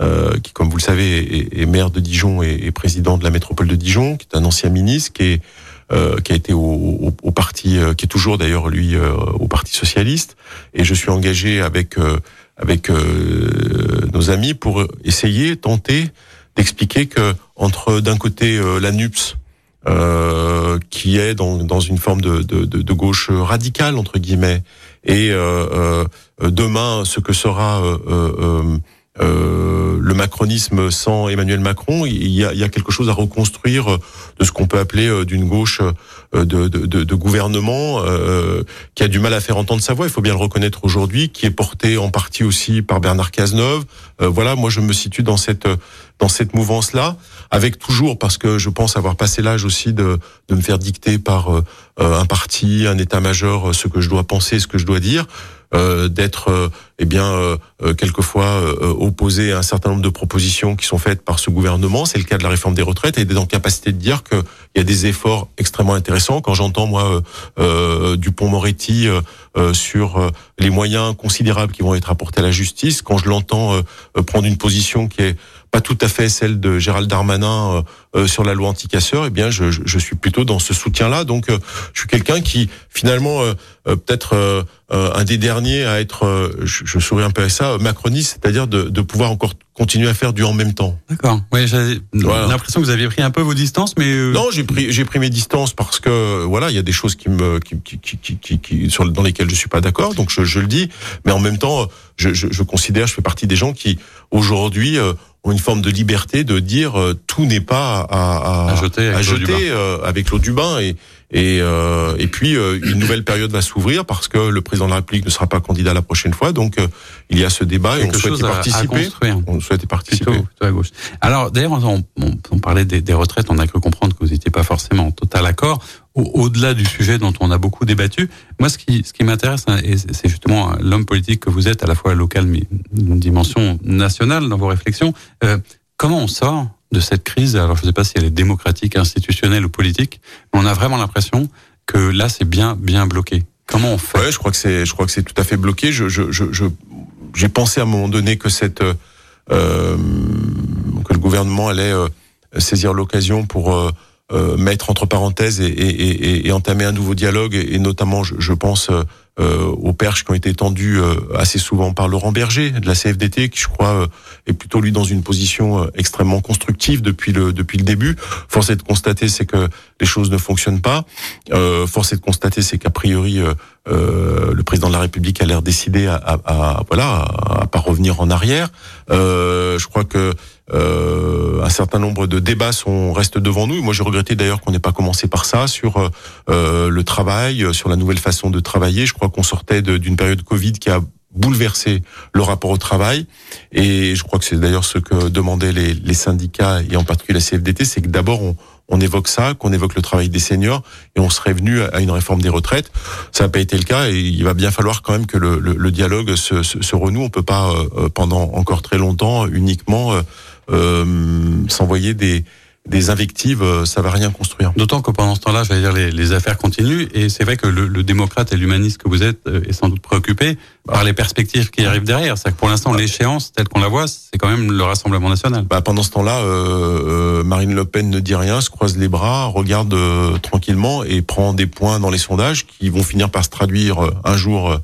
Euh, qui, comme vous le savez, est, maire de Dijon et, président de la métropole de Dijon, qui est un ancien ministre, qui est euh, qui a été au, au, parti, euh, qui est toujours d'ailleurs lui au parti socialiste, et je suis engagé avec avec nos amis pour essayer, tenter d'expliquer que entre d'un côté la NUPS, euh, qui est dans, dans une forme de, de, de, gauche radicale entre guillemets, et euh, demain ce que sera euh, le macronisme sans Emmanuel Macron, il y, a, y a quelque chose à reconstruire de ce qu'on peut appeler euh, d'une gauche euh, de, de, de, gouvernement euh, qui a du mal à faire entendre sa voix. Il faut bien le reconnaître aujourd'hui, qui est porté en partie aussi par Bernard Cazeneuve. voilà, moi je me situe dans cette dans cette mouvance-là, avec toujours, parce que je pense avoir passé l'âge aussi de, de me faire dicter par un parti, un état-major, ce que je dois penser, ce que je dois dire. Euh, d'être euh, eh bien euh, quelquefois opposé à un certain nombre de propositions qui sont faites par ce gouvernement. C'est le cas de la réforme des retraites et d'être en capacité de dire qu'il y a des efforts extrêmement intéressants. Quand j'entends moi Dupont-Moretti sur les moyens considérables qui vont être apportés à la justice, quand je l'entends prendre une position qui est pas tout à fait celle de Gérald Darmanin euh, euh, sur la loi anti-casseurs, eh bien, je, je, suis plutôt dans ce soutien-là. Donc, euh, je suis quelqu'un qui, finalement, peut-être un des derniers à être, je, je, souris un peu à ça, macroniste, c'est-à-dire de, de pouvoir encore continuer à faire du en même temps. D'accord. Oui, j'ai l'impression que vous aviez pris un peu vos distances, mais non, j'ai pris j'ai pris mes distances parce que voilà, il y a des choses qui me qui qui qui qui, qui sur dans lesquelles je suis pas d'accord, donc je, je le dis, mais en même temps, je, je, je considère, je fais partie des gens qui aujourd'hui ont une forme de liberté de dire euh, tout n'est pas à, à, à jeter, avec, à jeter euh, avec l'eau du bain. Et et, euh, et puis une nouvelle période va s'ouvrir parce que le président de la République ne sera pas candidat la prochaine fois. Donc il y a ce débat et on souhaite y participer. on souhaite y participer. plutôt, plutôt à gauche. Alors d'ailleurs on, on, on, parlait des, des, retraites. On a cru comprendre que vous n'étiez pas forcément en total accord au-delà du sujet dont on a beaucoup débattu, moi, ce qui, ce qui m'intéresse, hein, et c'est justement l'homme politique que vous êtes, à la fois local, mais d'une dimension nationale dans vos réflexions, euh, comment on sort de cette crise? Alors, je ne sais pas si elle est démocratique, institutionnelle ou politique, mais on a vraiment l'impression que là, c'est bien, bien bloqué. Comment on fait? Ouais, je crois que c'est, je crois que c'est tout à fait bloqué. Je, je, je, j'ai pensé à un moment donné que cette, euh, que le gouvernement allait euh, saisir l'occasion pour euh, euh, mettre entre parenthèses et, et, et, entamer un nouveau dialogue, et, notamment, je, je pense, euh, euh, aux perches qui ont été tendues assez souvent par Laurent Berger de la CFDT, qui je crois est plutôt lui dans une position extrêmement constructive depuis le depuis le début. Force est de constater, c'est que les choses ne fonctionnent pas. Euh, force est de constater, c'est qu'a priori euh, le président de la République a l'air décidé à, à, à, voilà à, pas revenir en arrière. Euh, je crois que euh, un certain nombre de débats sont restent devant nous. Moi, j'ai regretté d'ailleurs qu'on n'ait pas commencé par ça sur euh, le travail, sur la nouvelle façon de travailler. Je crois qu'on sortait d'une période Covid qui a bouleversé le rapport au travail. Et je crois que c'est d'ailleurs ce que demandaient les, syndicats et en particulier la CFDT, c'est que d'abord on, évoque ça, qu'on évoque le travail des seniors, et on serait venu à une réforme des retraites. Ça n'a pas été le cas, et il va bien falloir quand même que le, dialogue se, renoue. On peut pas euh, pendant encore très longtemps uniquement euh, euh s'envoyer des des invectives, euh, ça va rien construire. D'autant que pendant ce temps-là, j'allais dire, les, les, affaires continuent. Et c'est vrai que le, le, démocrate et l'humaniste que vous êtes euh, est sans doute préoccupé par les perspectives qui arrivent derrière. C'est que pour l'instant, l'échéance telle qu'on la voit, c'est quand même le Rassemblement national. Bah, pendant ce temps-là, euh, Marine Le Pen ne dit rien, se croise les bras, regarde tranquillement et prend des points dans les sondages qui vont finir par se traduire un jour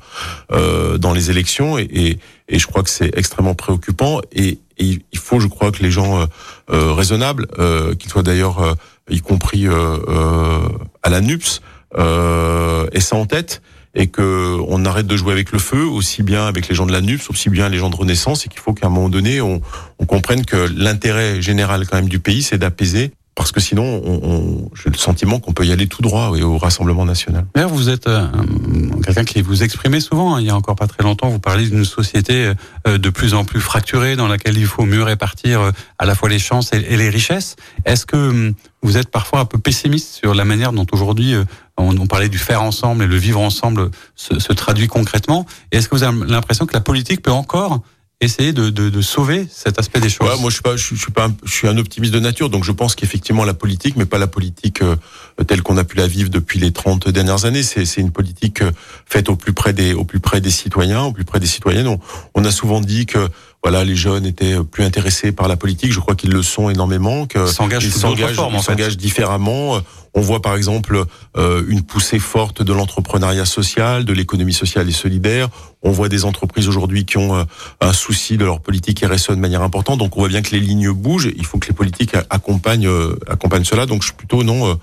dans les élections. Et, et, et je crois que c'est extrêmement préoccupant. Et, il faut, je crois, que les gens euh, euh raisonnables, euh, qu'ils soient d'ailleurs, y compris à la NUPS, aient ça en tête et que on arrête de jouer avec le feu, aussi bien avec les gens de la NUPS, aussi bien les gens de Renaissance, et qu'il faut qu'à un moment donné, on, on comprenne que l'intérêt général quand même du pays, c'est d'apaiser parce que sinon, on, on, j'ai le sentiment qu'on peut y aller tout droit oui, au Rassemblement national. D'ailleurs, vous êtes euh, quelqu'un qui vous exprimez souvent. Hein. il y a encore pas très longtemps, vous parliez d'une société euh, de plus en plus fracturée, dans laquelle il faut mieux répartir euh, à la fois les chances et, et les richesses. Est-ce que hum, vous êtes parfois un peu pessimiste sur la manière dont aujourd'hui on, on, parlait du faire ensemble et le vivre ensemble se, se traduit concrètement? Est-ce que vous avez l'impression que la politique peut encore essayer de, de, de, sauver cet aspect des choses. Ouais, moi je suis pas, je, suis pas, un, je suis un optimiste de nature, donc je pense qu'effectivement la politique, mais pas la politique euh, telle qu'on a pu la vivre depuis les 30 dernières années. C'est, c'est une politique euh, faite au plus près des, au plus près des citoyens, au plus près des citoyennes. On, on a souvent dit que voilà, les jeunes étaient plus intéressés par la politique. Je crois qu'ils le sont énormément. Qu'ils s'engagent, s'engagent différemment. On voit par exemple euh, une poussée forte de l'entrepreneuriat social, de l'économie sociale et solidaire. On voit des entreprises aujourd'hui qui ont euh, un souci de leur politique RSE de manière importante. Donc on voit bien que les lignes bougent. Il faut que les politiques accompagnent, euh, accompagnent cela. Donc je suis plutôt non.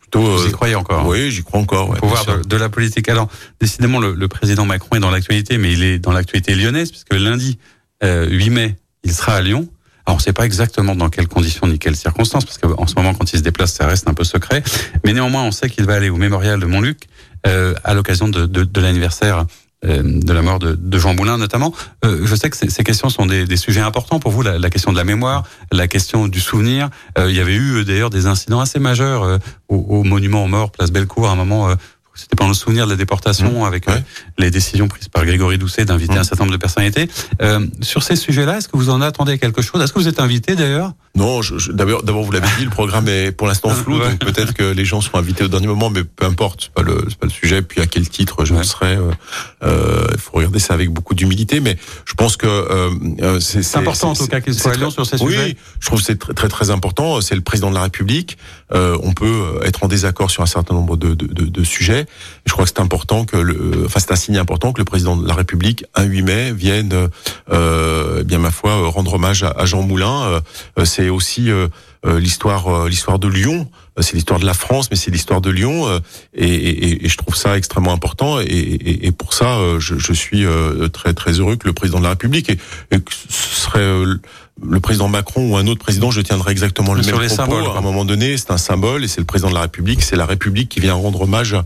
Plutôt, Vous y croyez encore hein Oui, j'y crois encore. Ouais, pouvoir de, de, la politique. Alors, décidément, le, le président Macron est dans l'actualité, mais il est dans l'actualité lyonnaise, puisque lundi, 8 mai, il sera à Lyon. Alors, on ne sait pas exactement dans quelles conditions ni quelles circonstances, parce qu'en ce moment, quand il se déplace, ça reste un peu secret. Mais néanmoins, on sait qu'il va aller au mémorial de Montluc euh, à l'occasion de, de, de l'anniversaire euh, de la mort de, de Jean Moulin notamment. Euh, je sais que ces, questions sont des, des, sujets importants pour vous, la, la, question de la mémoire, la question du souvenir. Euh, il y avait eu d'ailleurs des incidents assez majeurs euh, au, au, monument aux morts, place Bellecour, à un moment c'était pendant le souvenir de la déportation, mmh. avec euh, les décisions prises par Grégory Doucet d'inviter mmh. un certain nombre de personnalités. Euh, sur ces sujets-là, est-ce que vous en attendez quelque chose? Est-ce que vous êtes invité d'ailleurs? Non, d'abord, d'abord vous l'avez dit, le programme est pour l'instant *laughs* flou, ouais. donc peut-être que les gens seront invités au dernier moment, mais peu importe, c'est pas le, c'est pas le sujet. Puis à quel titre je ouais. serai euh, euh, Il faut regarder ça avec beaucoup d'humilité, mais je pense que c'est, c'est important en tout cas qu'il soit sur ces oui, sujets. Oui, je trouve que c'est très, très très important. C'est le président de la République. on peut être en désaccord sur un certain nombre de, de, de, de sujets je crois que c'est important que le, enfin c'est un signe important que le président de la République, un 8 mai, vienne, euh, eh bien ma foi, rendre hommage à, Jean Moulin. Euh, c'est aussi euh, euh l'histoire, euh, l'histoire de Lyon. C'est l'histoire de la France, mais c'est l'histoire de Lyon, euh, et, je trouve ça extrêmement important. Et, pour ça, je, je, suis très très heureux que le président de la République et, que ce serait le président Macron ou un autre président, je tiendrai exactement le Sur même les propos. Symboles, à un moment donné, c'est un symbole et c'est le président de la République, c'est la République qui vient rendre hommage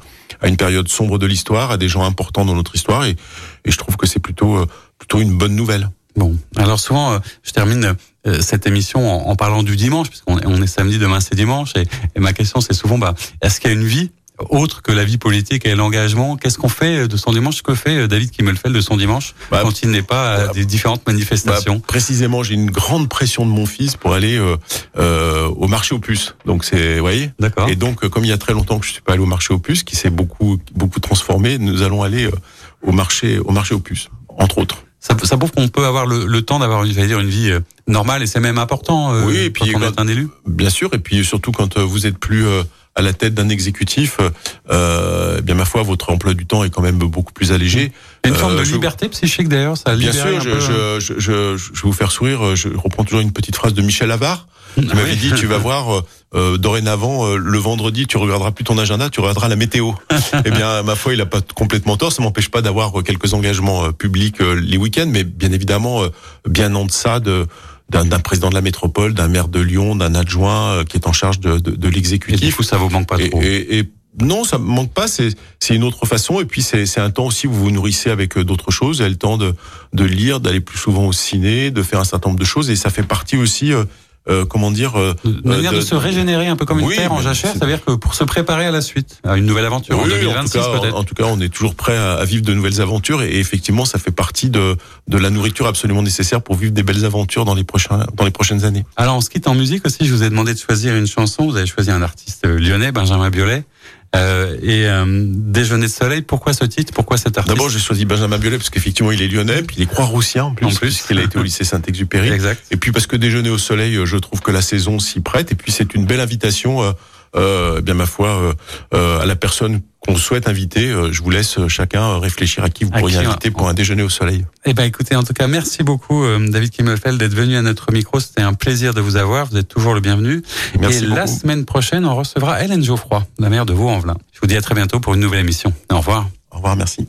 à une période sombre de l'histoire, à des gens importants dans notre histoire, et, et je trouve que c'est plutôt plutôt une bonne nouvelle. Bon, alors souvent, je termine cette émission en, parlant du dimanche, puisqu'on on est samedi, demain c'est dimanche, et, et ma question c'est souvent, bah, est-ce qu'il y a une vie autre que la vie politique et l'engagement. Qu'est-ce qu'on fait de son dimanche? Que fait David Kimmelfeld de son dimanche bah, quand il n'est pas à des différentes manifestations? bah, Précisément, j'ai une grande pression de mon fils pour aller euh, euh, au marché aux puces. Donc c'est, vous voyez? D'accord. Et donc, comme il y a très longtemps que je suis pas allé au marché aux puces, qui s'est beaucoup beaucoup transformé, nous allons aller euh, au marché au marché aux puces, entre autres. Ça, ça prouve qu'on peut avoir le, le temps d'avoir, j'allais dire, une vie euh, normale et c'est même important. Euh, oui, et puis quand on est un élu. Bien sûr, et puis surtout quand vous êtes plus à la tête d'un exécutif, euh, bien ma foi, votre emploi du temps est quand même beaucoup plus allégé. Une forme euh, de liberté je... psychique d'ailleurs, ça. Bien sûr, je, je, je, je, je vais vous faire sourire. Je reprends toujours une petite phrase de Michel Avard qui ah m'avait oui. dit tu vas voir euh, dorénavant euh, le vendredi tu regarderas plus ton agenda tu regarderas la météo *laughs* eh bien ma foi il a pas complètement tort ça m'empêche pas d'avoir quelques engagements publics les week-ends mais bien évidemment bien en deçà de d'un président de la métropole, d'un maire de Lyon, d'un adjoint euh, qui est en charge de, de, de l'exécutif. Ou ça vous manque pas trop? et, et, et, non, ça me manque pas. C'est c'est une autre façon. Et puis c'est un temps aussi où vous vous nourrissez avec euh, d'autres choses. Vous avez le temps de de lire, d'aller plus souvent au ciné, de faire un certain nombre de choses. Et ça fait partie aussi. Euh, euh, comment dire, euh, Une manière de, de- se régénérer un peu comme une terre en jachère, c'est- c'est-à-dire que pour se préparer à la suite, à une nouvelle aventure en Oui, en tout 2026 cas, en, peut-être. en tout cas, on est toujours prêt à, à vivre de nouvelles aventures et, effectivement, ça fait partie de, de la nourriture absolument nécessaire pour vivre des belles aventures dans les prochains, dans les prochaines années. Alors on se quitte en musique aussi, je vous ai demandé de choisir une chanson, vous avez choisi un artiste euh, lyonnais, Benjamin Biolay, euh, et euh, Déjeuner de soleil, pourquoi ce titre, pourquoi cet artiste? D'abord, j'ai choisi Benjamin Biolay parce qu'effectivement, il est lyonnais, puis il est croix-roussien en plus, En plus. puisqu'il a été au lycée Saint-Exupéry. *laughs* Exact. Et puis parce que déjeuner au soleil, euh, je trouve que la saison s'y prête. Et puis c'est une belle invitation, euh, eh bien ma foi, euh, euh, à la personne qu'on souhaite inviter. Euh, je vous laisse euh, chacun euh, réfléchir à qui vous À pourriez qui, inviter pour un déjeuner au soleil. Eh ben écoutez, en tout cas, merci beaucoup euh, David Kimmelfeld d'être venu à notre micro. C'était un plaisir de vous avoir. Vous êtes toujours le bienvenu. Merci et la semaine prochaine, on recevra Hélène Geoffroy, la maire de Vaux-en-Velin. Je vous dis à très bientôt pour une nouvelle émission. Au revoir. Au revoir, merci.